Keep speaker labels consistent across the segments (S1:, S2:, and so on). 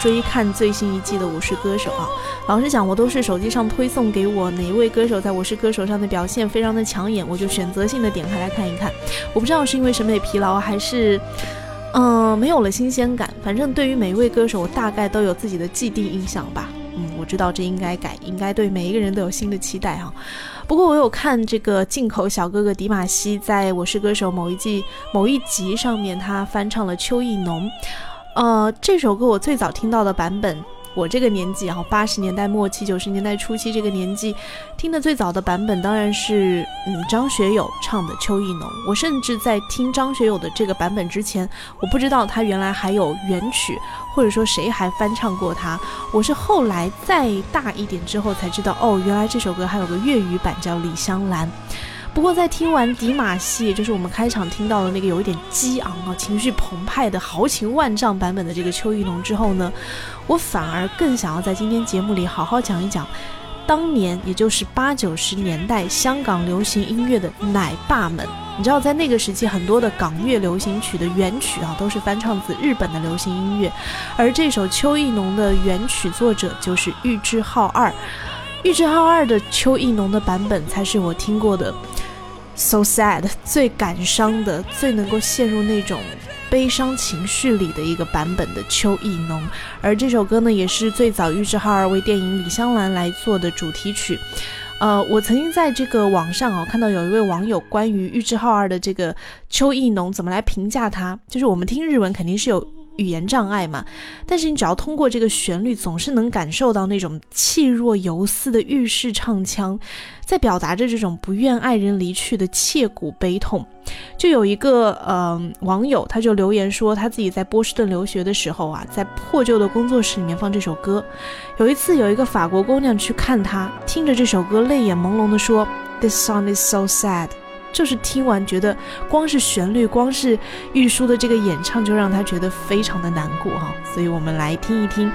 S1: 追看最新一季的《我是歌手》啊？老实讲，我都是手机上推送给我哪一位歌手在我是歌手上的表现非常的抢眼，我就选择性的点开来看一看。我不知道是因为审美疲劳，还是嗯没有了新鲜感。反正对于每一位歌手，我大概都有自己的既定印象吧。嗯，我知道这应该改，应该对每一个人都有新的期待哈。不过我有看这个进口小哥哥迪玛希在我是歌手某一季某一集上面，他翻唱了邱意浓。呃，这首歌我最早听到的版本，我这个年纪然后，八十年代末期、九十年代初期这个年纪，听的最早的版本当然是嗯张学友唱的《秋意浓》。我甚至在听张学友的这个版本之前，我不知道他原来还有原曲，或者说谁还翻唱过他。我是后来再大一点之后才知道，哦，原来这首歌还有个粤语版叫《李香兰》。不过，在听完迪马戏，就是我们开场听到的那个有一点激昂啊、情绪澎湃的豪情万丈版本的这个邱意浓之后呢，我反而更想要在今天节目里好好讲一讲，当年也就是八九十年代香港流行音乐的奶爸们。你知道，在那个时期，很多的港乐流行曲的原曲啊，都是翻唱自日本的流行音乐，而这首邱意浓的原曲作者就是玉置浩二。玉置浩二的邱意浓的版本才是我听过的。So sad，最感伤的、最能够陷入那种悲伤情绪里的一个版本的邱意浓，而这首歌呢，也是最早玉置浩二为电影《李香兰》来做的主题曲。呃，我曾经在这个网上啊看到有一位网友关于玉置浩二的这个邱意浓怎么来评价他，就是我们听日文肯定是有。语言障碍嘛，但是你只要通过这个旋律，总是能感受到那种气若游丝的浴室唱腔，在表达着这种不愿爱人离去的切骨悲痛。就有一个呃网友，他就留言说，他自己在波士顿留学的时候啊，在破旧的工作室里面放这首歌。有一次，有一个法国姑娘去看他，听着这首歌，泪眼朦胧地说：“This song is so sad。”就是听完觉得，光是旋律，光是玉书的这个演唱，就让他觉得非常的难过哈。所以我们来听一听，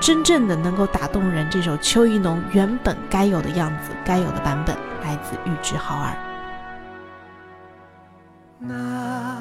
S1: 真正的能够打动人这首秋意浓原本该有的样子，该有的版本，来自玉置浩二。那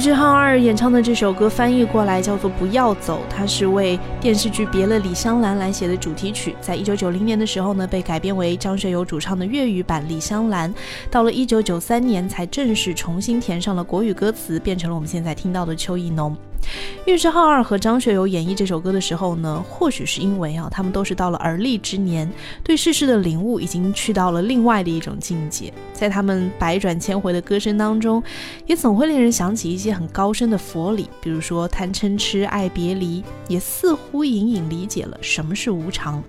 S1: 玉置浩二演唱的这首歌翻译过来叫做《不要走》，它是为电视剧《别了李香兰》来写的主题曲。在一九九零年的时候呢，被改编为张学友主唱的粤语版《李香兰》。到了一九九三年，才正式重新填上了国语歌词，变成了我们现在听到的《秋意浓》。玉置浩二和张学友演绎这首歌的时候呢，或许是因为啊，他们都是到了而立之年，对世事的领悟已经去到了另外的一种境界。在他们百转千回的歌声当中，也总会令人想起一些很高深的佛理，比如说贪嗔痴爱别离，也似乎隐隐理解了什么是无常。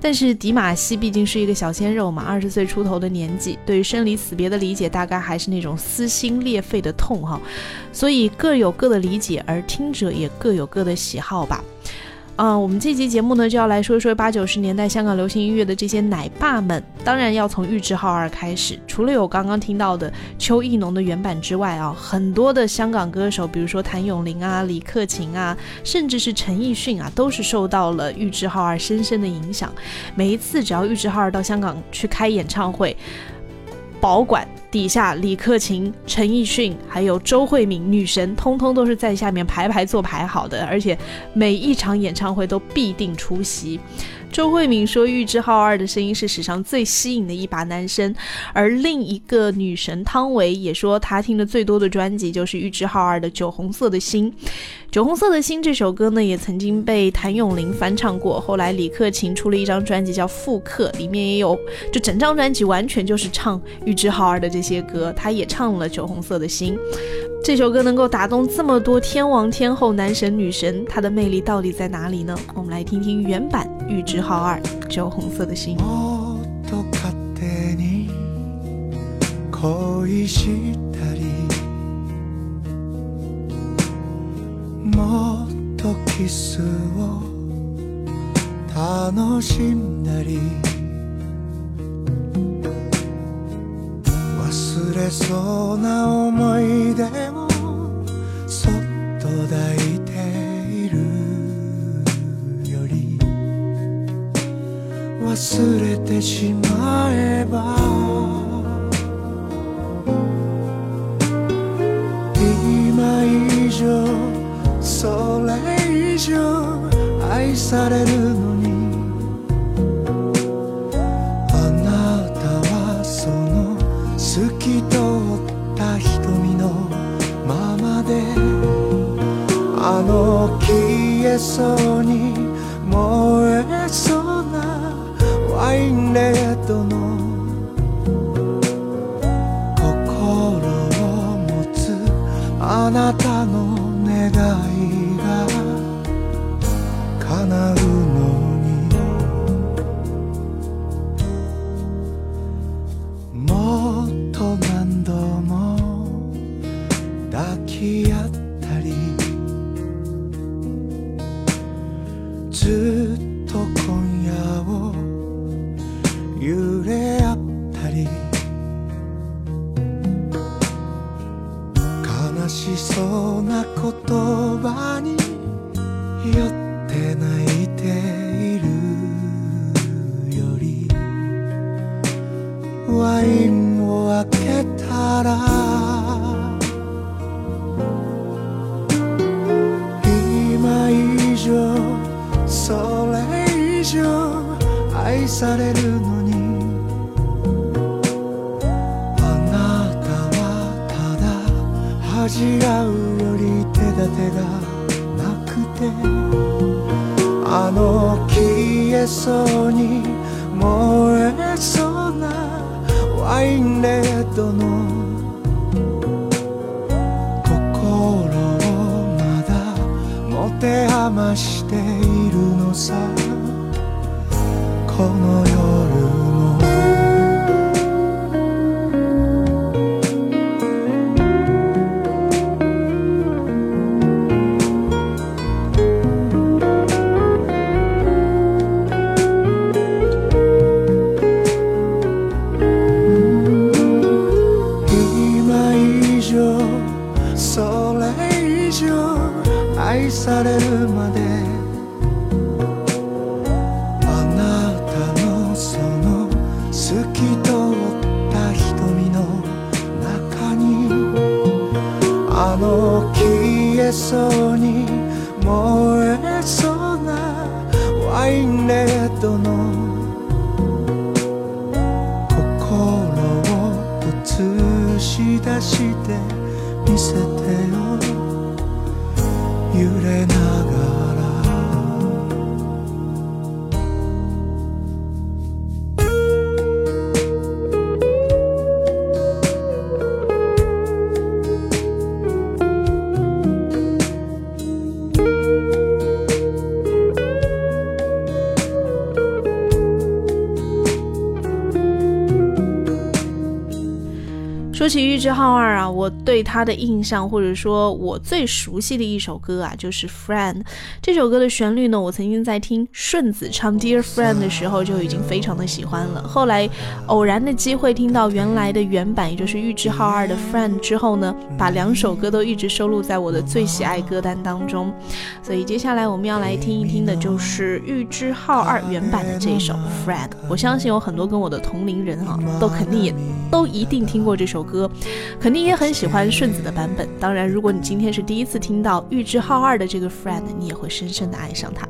S1: 但是迪玛希毕竟是一个小鲜肉嘛，二十岁出头的年纪，对于生离死别的理解大概还是那种撕心裂肺的痛哈，所以各有各的理解，而听者也各有各的喜好吧。啊，我们这期节目呢，就要来说一说八九十年代香港流行音乐的这些奶爸们。当然要从玉置浩二开始。除了有刚刚听到的邱意浓的原版之外啊，很多的香港歌手，比如说谭咏麟啊、李克勤啊，甚至是陈奕迅啊，都是受到了玉置浩二深深的影响。每一次只要玉置浩二到香港去开演唱会，保管。底下李克勤、陈奕迅还有周慧敏女神，通通都是在下面排排坐排好的，而且每一场演唱会都必定出席。周慧敏说：“玉置浩二的声音是史上最吸引的一把男声。”而另一个女神汤唯也说，她听的最多的专辑就是玉置浩二的《酒红色的心》。《酒红色的心》这首歌呢，也曾经被谭咏麟翻唱过。后来李克勤出了一张专辑叫《复刻》，里面也有，就整张专辑完全就是唱玉置浩二的这些歌。他也唱了《酒红色的心》。这首歌能够打动这么多天王天后、男神女神，它的魅力到底在哪里呢？我们来听听原版玉置浩二《酒红色的心》。
S2: もっとキスを楽しんだり忘れそうな思い出もそっと抱いているより忘れてしまえば以上それ以上愛されるのに。あなたはその透き通った瞳のままで。あの消えそうに燃えそうなワインレッドの
S1: 玉置浩二啊，我对他的印象，或者说我最熟悉的一首歌啊，就是《Friend》这首歌的旋律呢。我曾经在听顺子唱《Dear Friend》的时候就已经非常的喜欢了。后来偶然的机会听到原来的原版，也就是玉置浩二的《Friend》之后呢，把两首歌都一直收录在我的最喜爱歌单当中。所以接下来我们要来听一听的就是玉置浩二原版的这首《fried》。我相信有很多跟我的同龄人啊，都肯定也都一定听过这首。歌肯定也很喜欢顺子的版本。当然，如果你今天是第一次听到玉置浩二的这个《Friend》，你也会深深的爱上它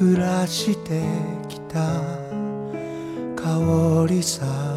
S1: 暮らしてきた香りさ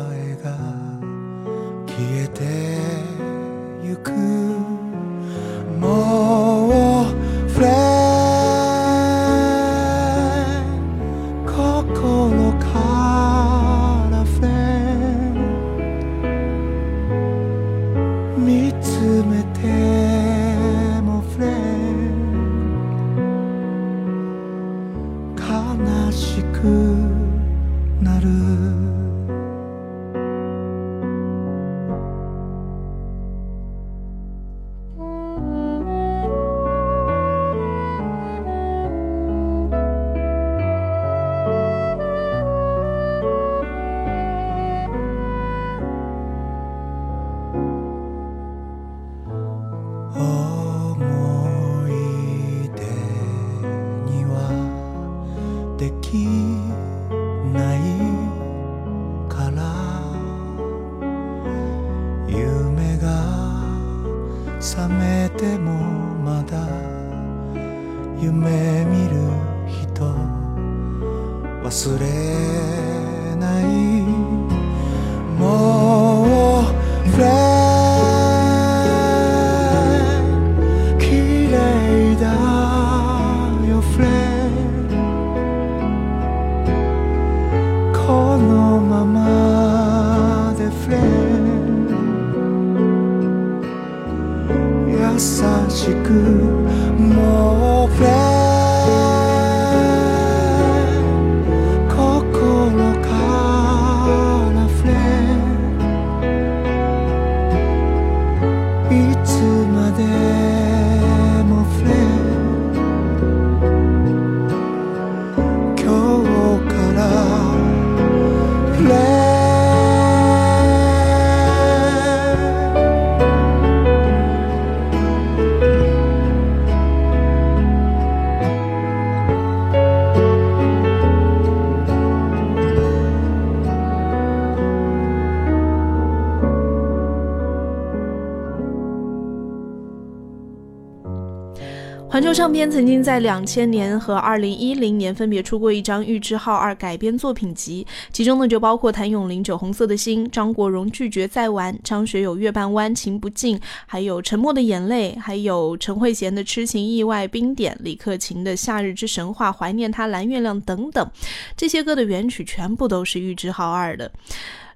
S1: 唱片曾经在两千年和二零一零年分别出过一张玉置浩二改编作品集，其中呢就包括谭咏麟《酒红色的心》、张国荣《拒绝再玩》、张学友《月半弯》、情不尽，还有《沉默的眼泪》，还有陈慧娴的《痴情意外》、冰点、李克勤的《夏日之神话》、怀念他蓝月亮等等，这些歌的原曲全部都是玉置浩二的。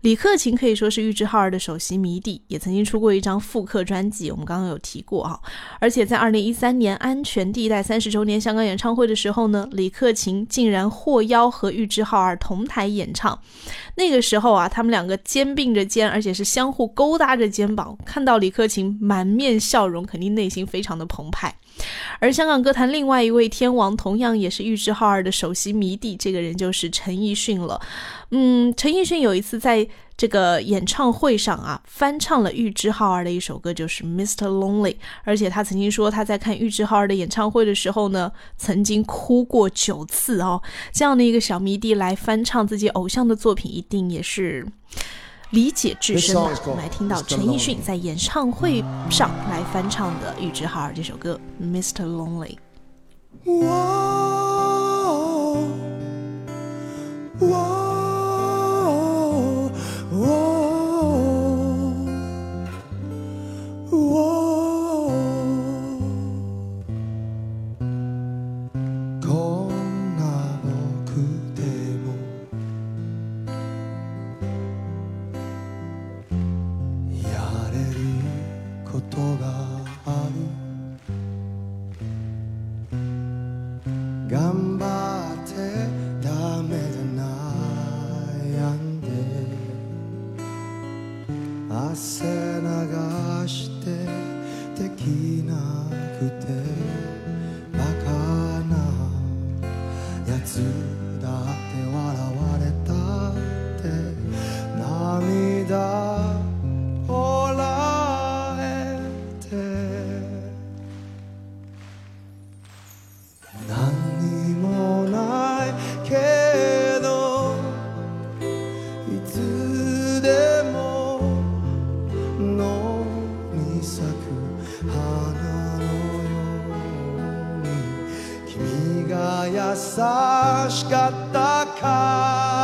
S1: 李克勤可以说是玉置浩二的首席迷弟，也曾经出过一张复刻专辑，我们刚刚有提过啊。而且在二零一三年安全地带三十周年香港演唱会的时候呢，李克勤竟然获邀和玉置浩二同台演唱。那个时候啊，他们两个肩并着肩，而且是相互勾搭着肩膀，看到李克勤满面笑容，肯定内心非常的澎湃。而香港歌坛另外一位天王，同样也是玉置浩二的首席迷弟，这个人就是陈奕迅了。嗯，陈奕迅有一次在这个演唱会上啊，翻唱了玉置浩二的一首歌，就是《Mr. Lonely》。而且他曾经说，他在看玉置浩二的演唱会的时候呢，曾经哭过九次哦。这样的一个小迷弟来翻唱自己偶像的作品，一定也是。理解至深吧。我们来听到陈奕迅在演唱会上来翻唱的玉置浩二这首歌《Mr. Lonely》。
S2: し car.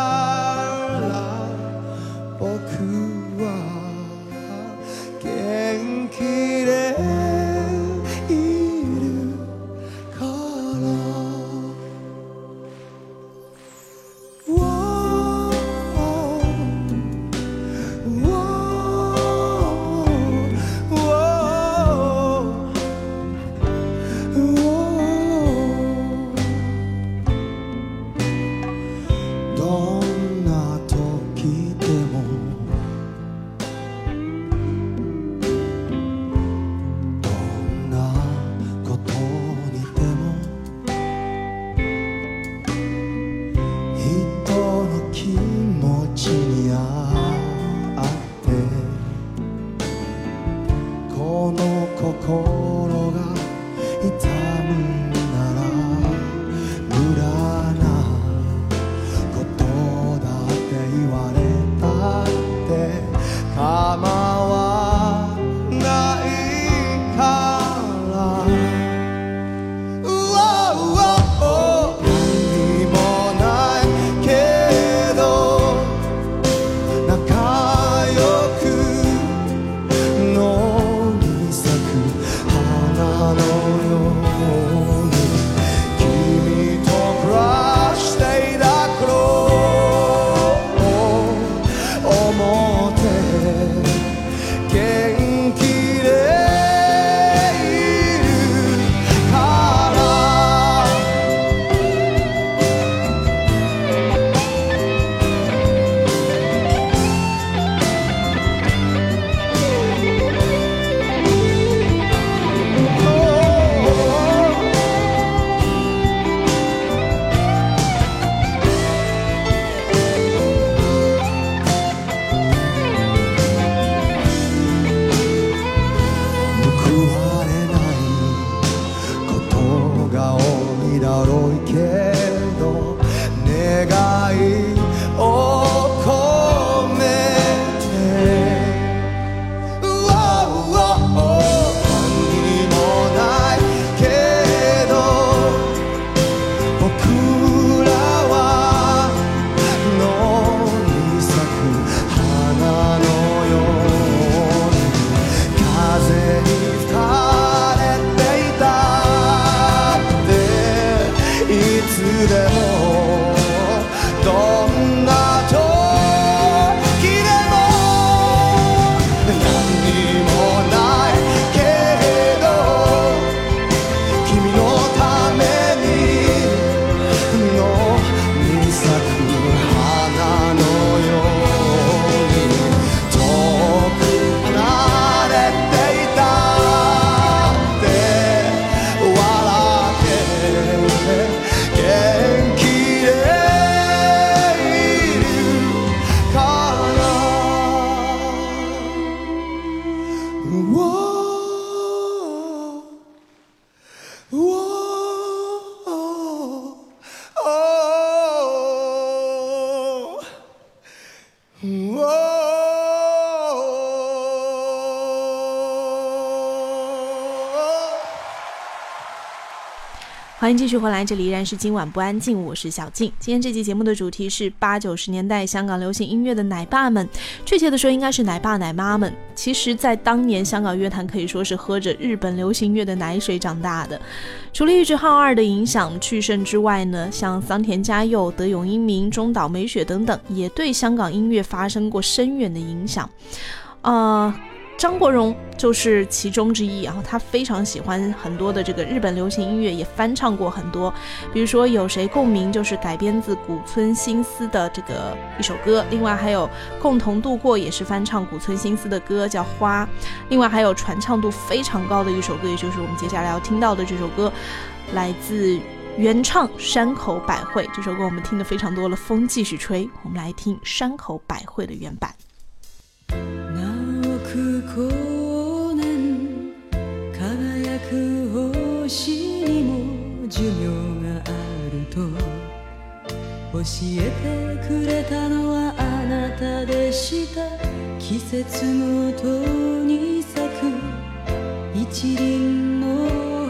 S2: Whoa.
S1: 欢迎继续回来，这里依然是今晚不安静，我是小静。今天这期节目的主题是八九十年代香港流行音乐的奶爸们，确切的说应该是奶爸奶妈们。其实，在当年香港乐坛可以说是喝着日本流行乐的奶水长大的。除了玉置浩二的影响去盛之外呢，像桑田佳佑、德永英明、中岛美雪等等，也对香港音乐发生过深远的影响。啊、张国荣就是其中之一，然后他非常喜欢很多的这个日本流行音乐，也翻唱过很多，比如说有谁共鸣就是改编自古村新司的这个一首歌，另外还有共同度过也是翻唱古村新司的歌叫花，另外还有传唱度非常高的一首歌，也就是我们接下来要听到的这首歌，来自。原唱山口百惠这首歌我们听的非常多了，风继续吹，我们来听山口百惠的原版。
S3: 光年輝く星にも寿命があると教えてくれたのはあなたでした。季節ごとに咲く一輪の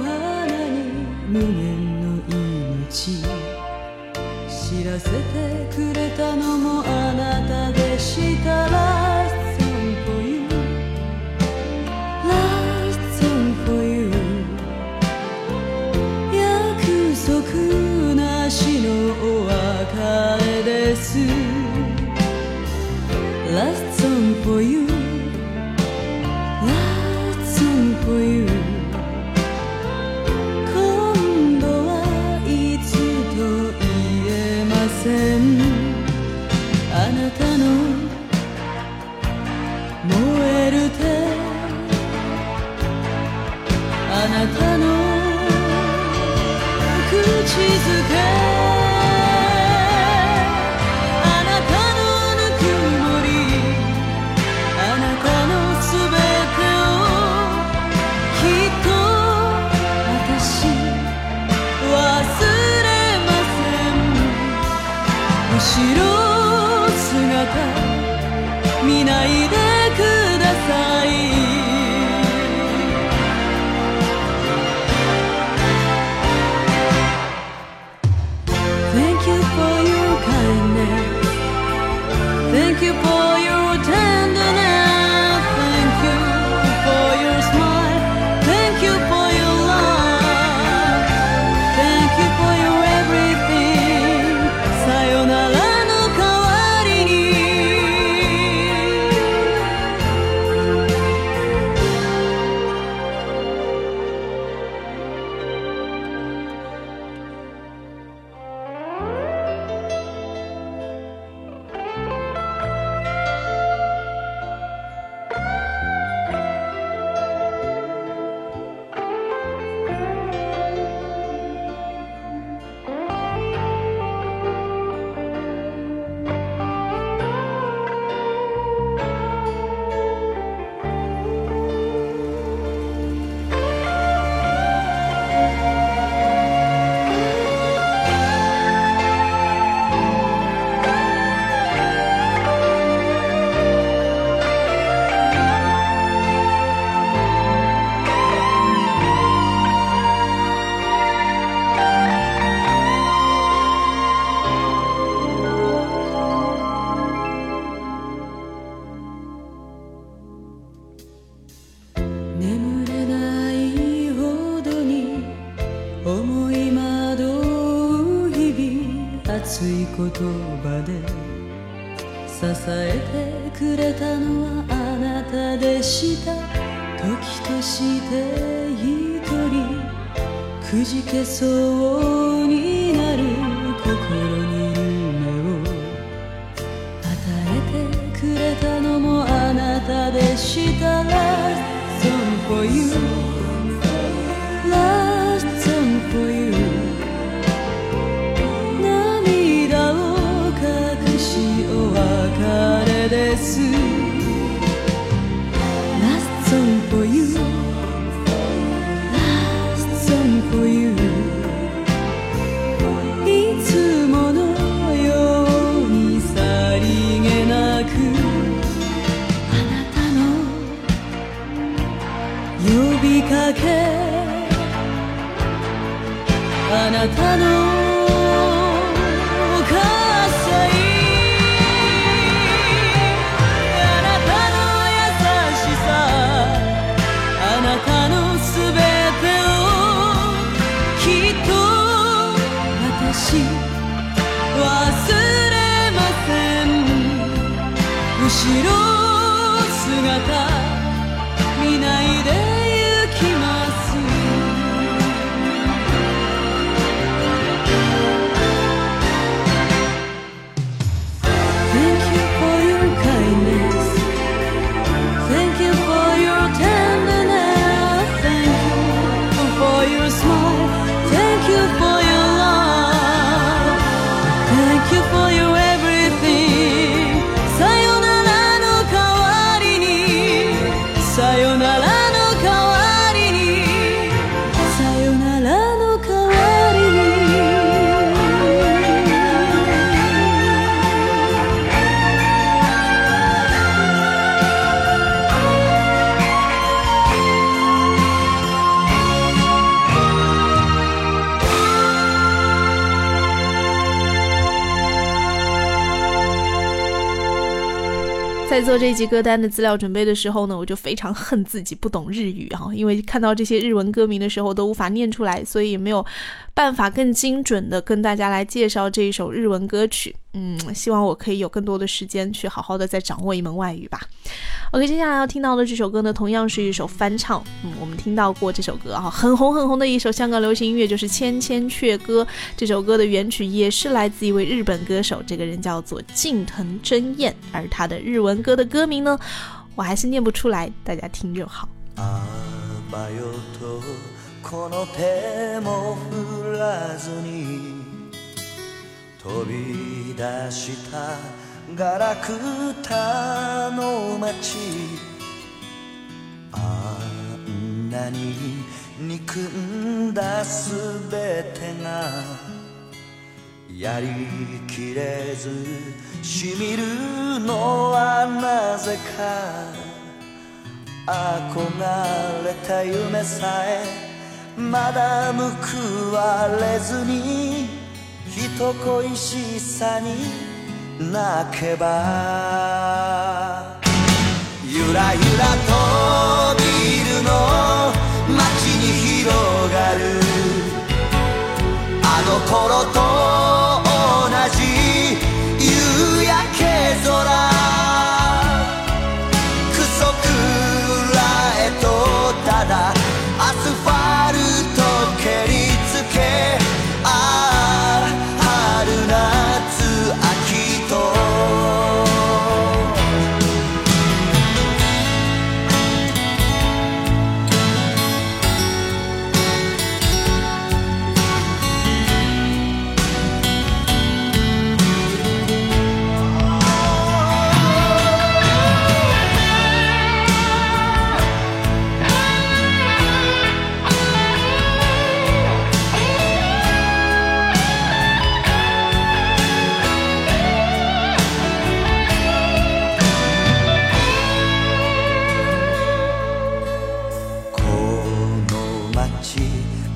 S3: 花に無限の命。知らせてくれたのもあなたでした。Nothing for you Nothing for you 今度はいつと言えません
S1: 做这集歌单的资料准备的时候呢，我就非常恨自己不懂日语啊，因为看到这些日文歌名的时候都无法念出来，所以也没有办法更精准的跟大家来介绍这一首日文歌曲。嗯，希望我可以有更多的时间去好好的再掌握一门外语吧。OK，接下来要听到的这首歌呢，同样是一首翻唱。嗯，我们听到过这首歌啊，很红很红的一首香港流行音乐，就是《千千阙歌》。这首歌的原曲也是来自一位日本歌手，这个人叫做近藤真彦，而他的日文歌的歌名呢，我还是念不出来，大家听就好。
S2: 啊この手も振らずに飛び出したガラクタの街。あんなに憎んだすべてがやりきれずしみるのはなぜか。憧れた夢さえまだ報われずに人恋しさに泣けばゆらゆらとビルの街に広がる。あの頃と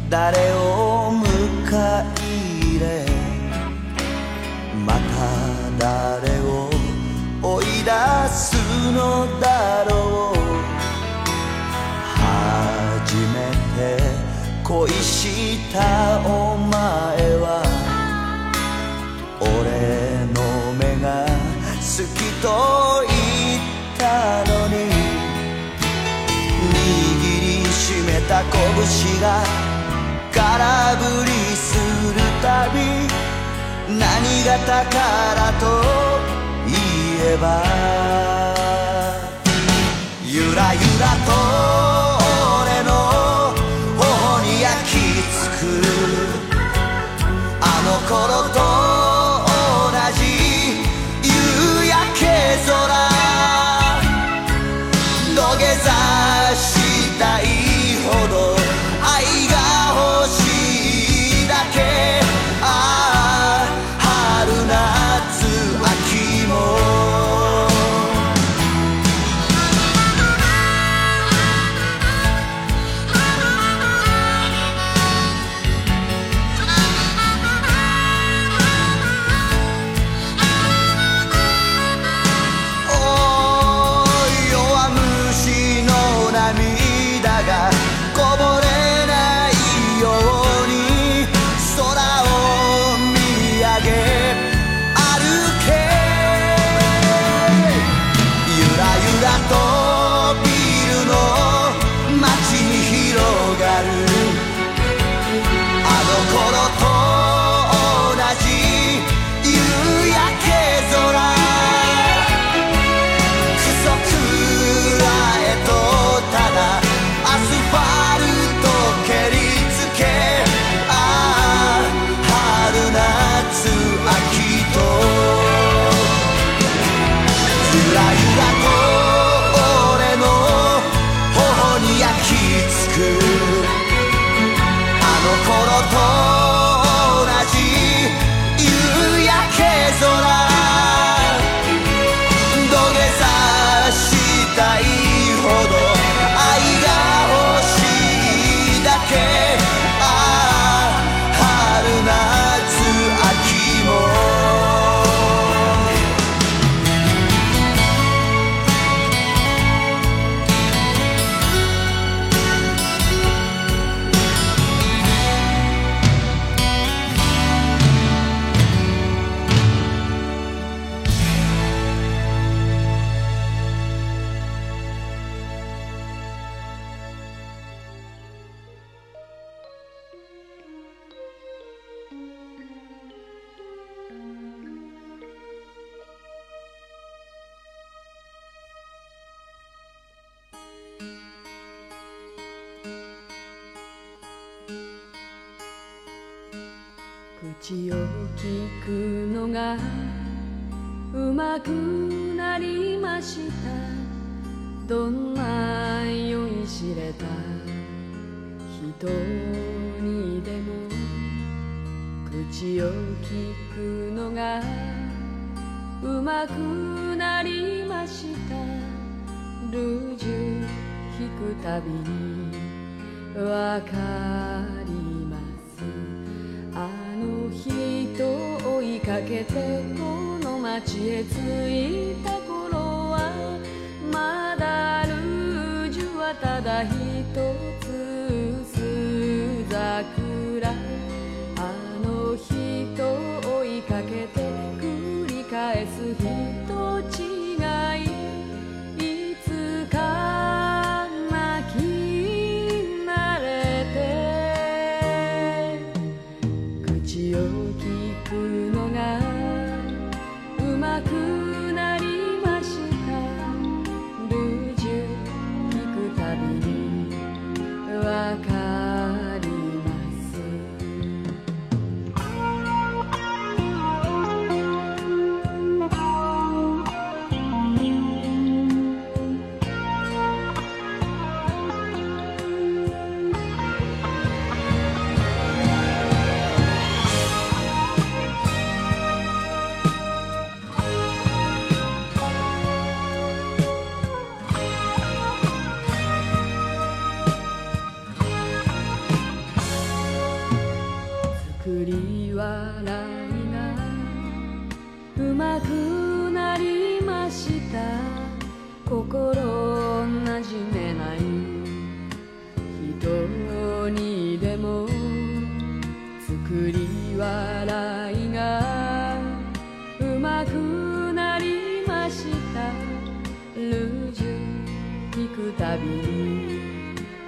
S2: 誰を迎え入れまた誰を追い出すのだろう。初めて恋し
S4: たお前は俺の目が好きと言ったのに。握
S2: りしめた拳が空振りするたび何が宝と言えばゆらゆらと俺の頬に焼き付く。あの頃と
S5: 口を聞くのがうまくなりました。ルージュ引くたびにわかります。あの人追いかけてこの街へ着いた頃はまだルージュはただ一つ桜。かけて繰り返す人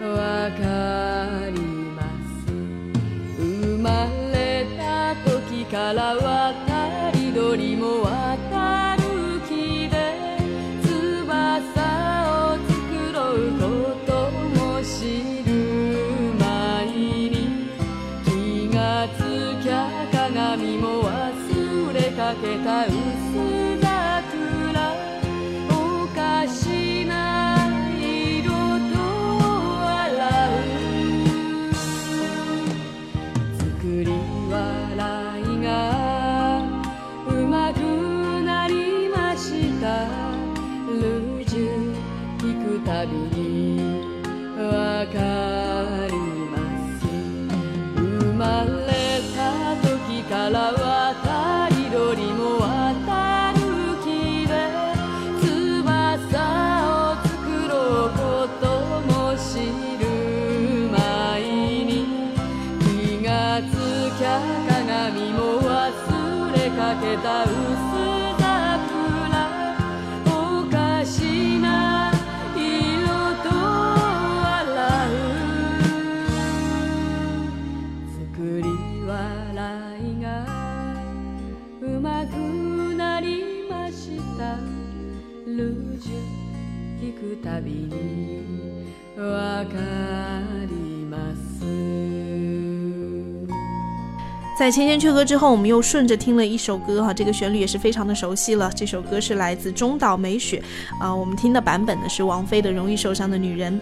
S5: わかります。生まれた時から渡り鳥も
S1: 在《千千阙歌》之后，我们又顺着听了一首歌哈，这个旋律也是非常的熟悉了。这首歌是来自中岛美雪，啊、我们听的版本呢是王菲的《容易受伤的女人》。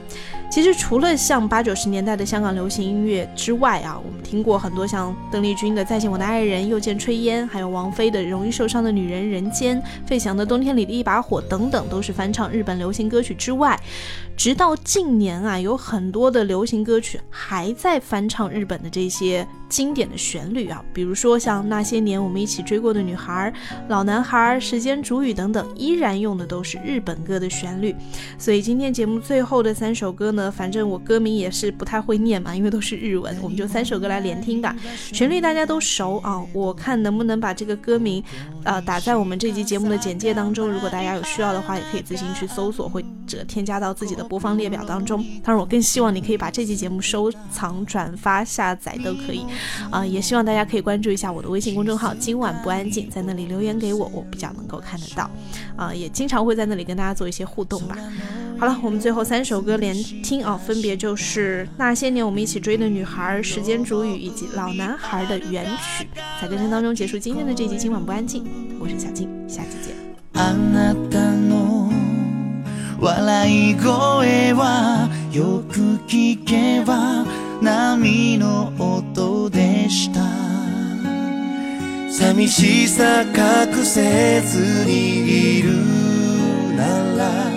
S1: 其实除了像八九十年代的香港流行音乐之外啊，我们听过很多像邓丽君的《再见我的爱人》、又见炊烟，还有王菲的《容易受伤的女人》、人间、费翔的《冬天里的一把火》等等，都是翻唱日本流行歌曲之外，直到近年啊，有很多的流行歌曲还在翻唱日本的这些经典的旋律啊，比如说像那些年我们一起追过的女孩、老男孩、时间煮雨等等，依然用的都是日本歌的旋律。所以今天节目最后的三首歌呢，反正我歌名也是不太会念嘛，因为都是日文，我们就三首歌来连听吧。旋律大家都熟啊，我看能不能把这个歌名，呃，打在我们这期节目的简介当中。如果大家有需要的话，也可以自行去搜索或者添加到自己的播放列表当中。当然，我更希望你可以把这期节目收藏、转发、下载都可以。啊、也希望大家可以关注一下我的微信公众号“今晚不安静”，在那里留言给我，我比较能够看得到。啊、也经常会在那里跟大家做一些互动吧。好了，我们最后三首歌连听啊，分别就是《那些年我们一起追的女孩》、《时间煮雨》以及《老男孩》的原曲，在歌声当中结束今天的这集。今晚不安静，我是小静，下期见。
S2: 笑い声はよく聞けば波の音でした。寂しさ隠せずにいるなら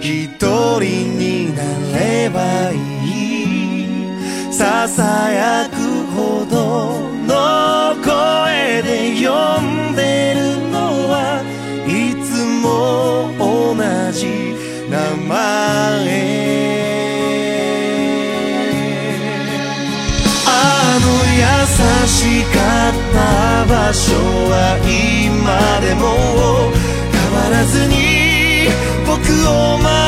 S2: 一人になればいい。ささやくほどの声で呼ん所は今でも変わらずに僕を待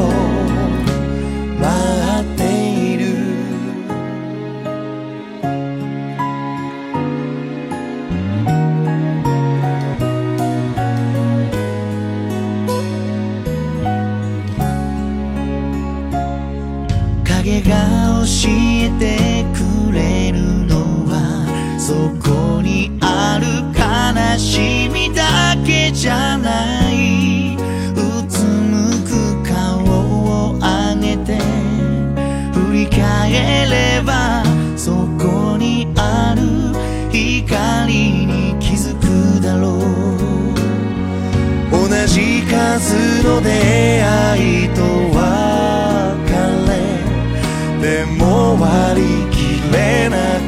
S2: amor. じ数の出会いと別れでも割り切れない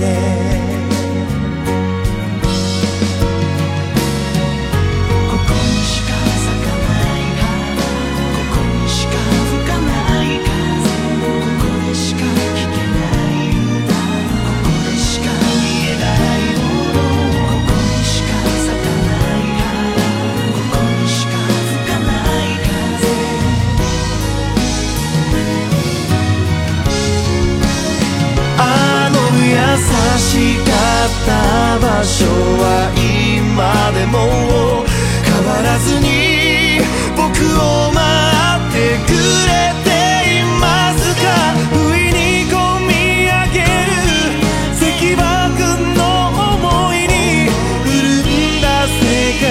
S2: there. た場所は今でも変わらずに僕を待ってくれていますか不意にこみ上げる石爆の想いに潤んだ世界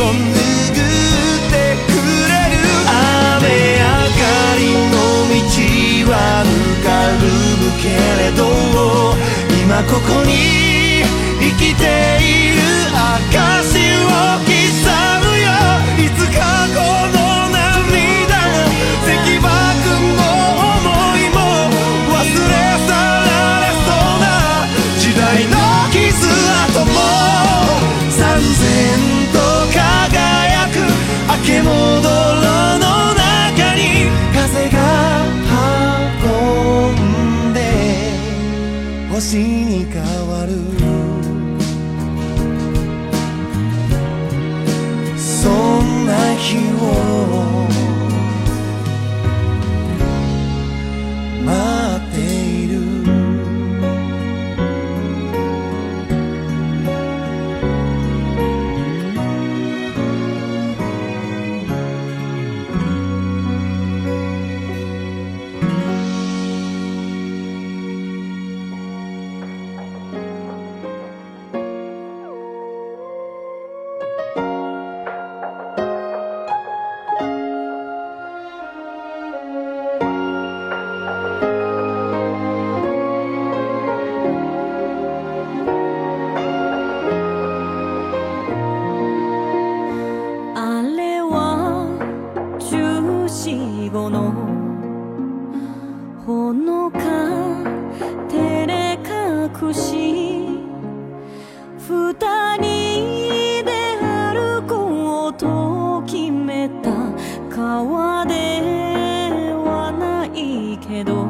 S2: を拭ってくれる雨上がりの道はぬかるむけれど今ここに see け
S3: ど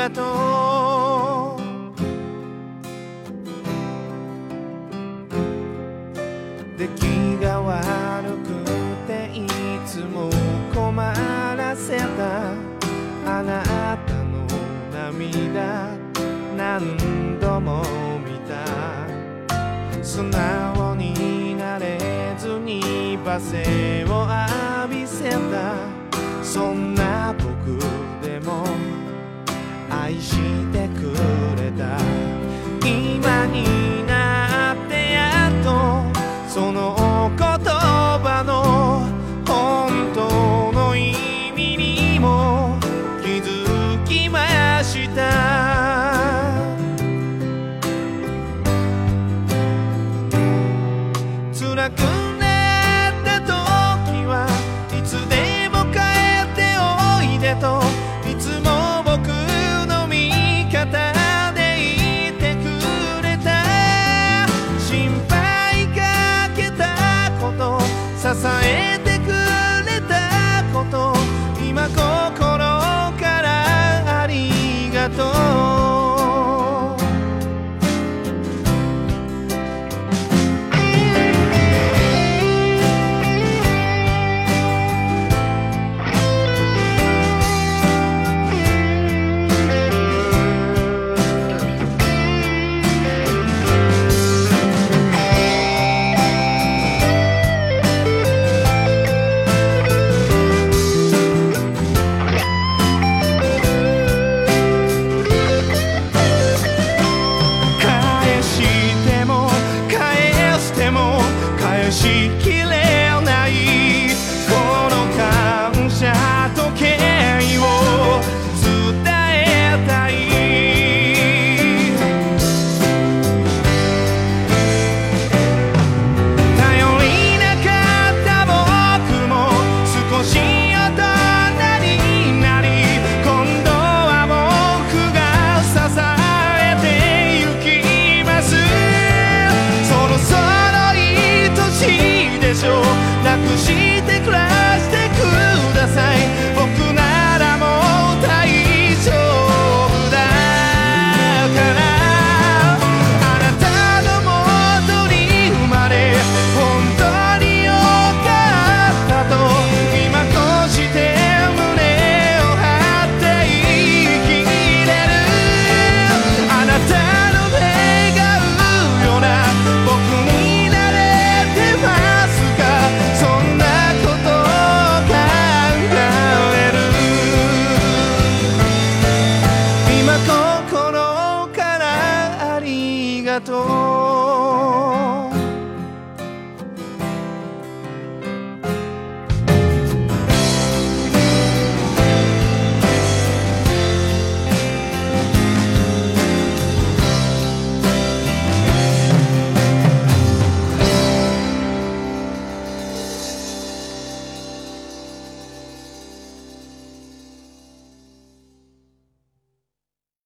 S3: がとう」「
S6: 出来が悪くていつも困らせた」「あなたの涙何度も見た」「素直になれずに罵声を浴びせた」そん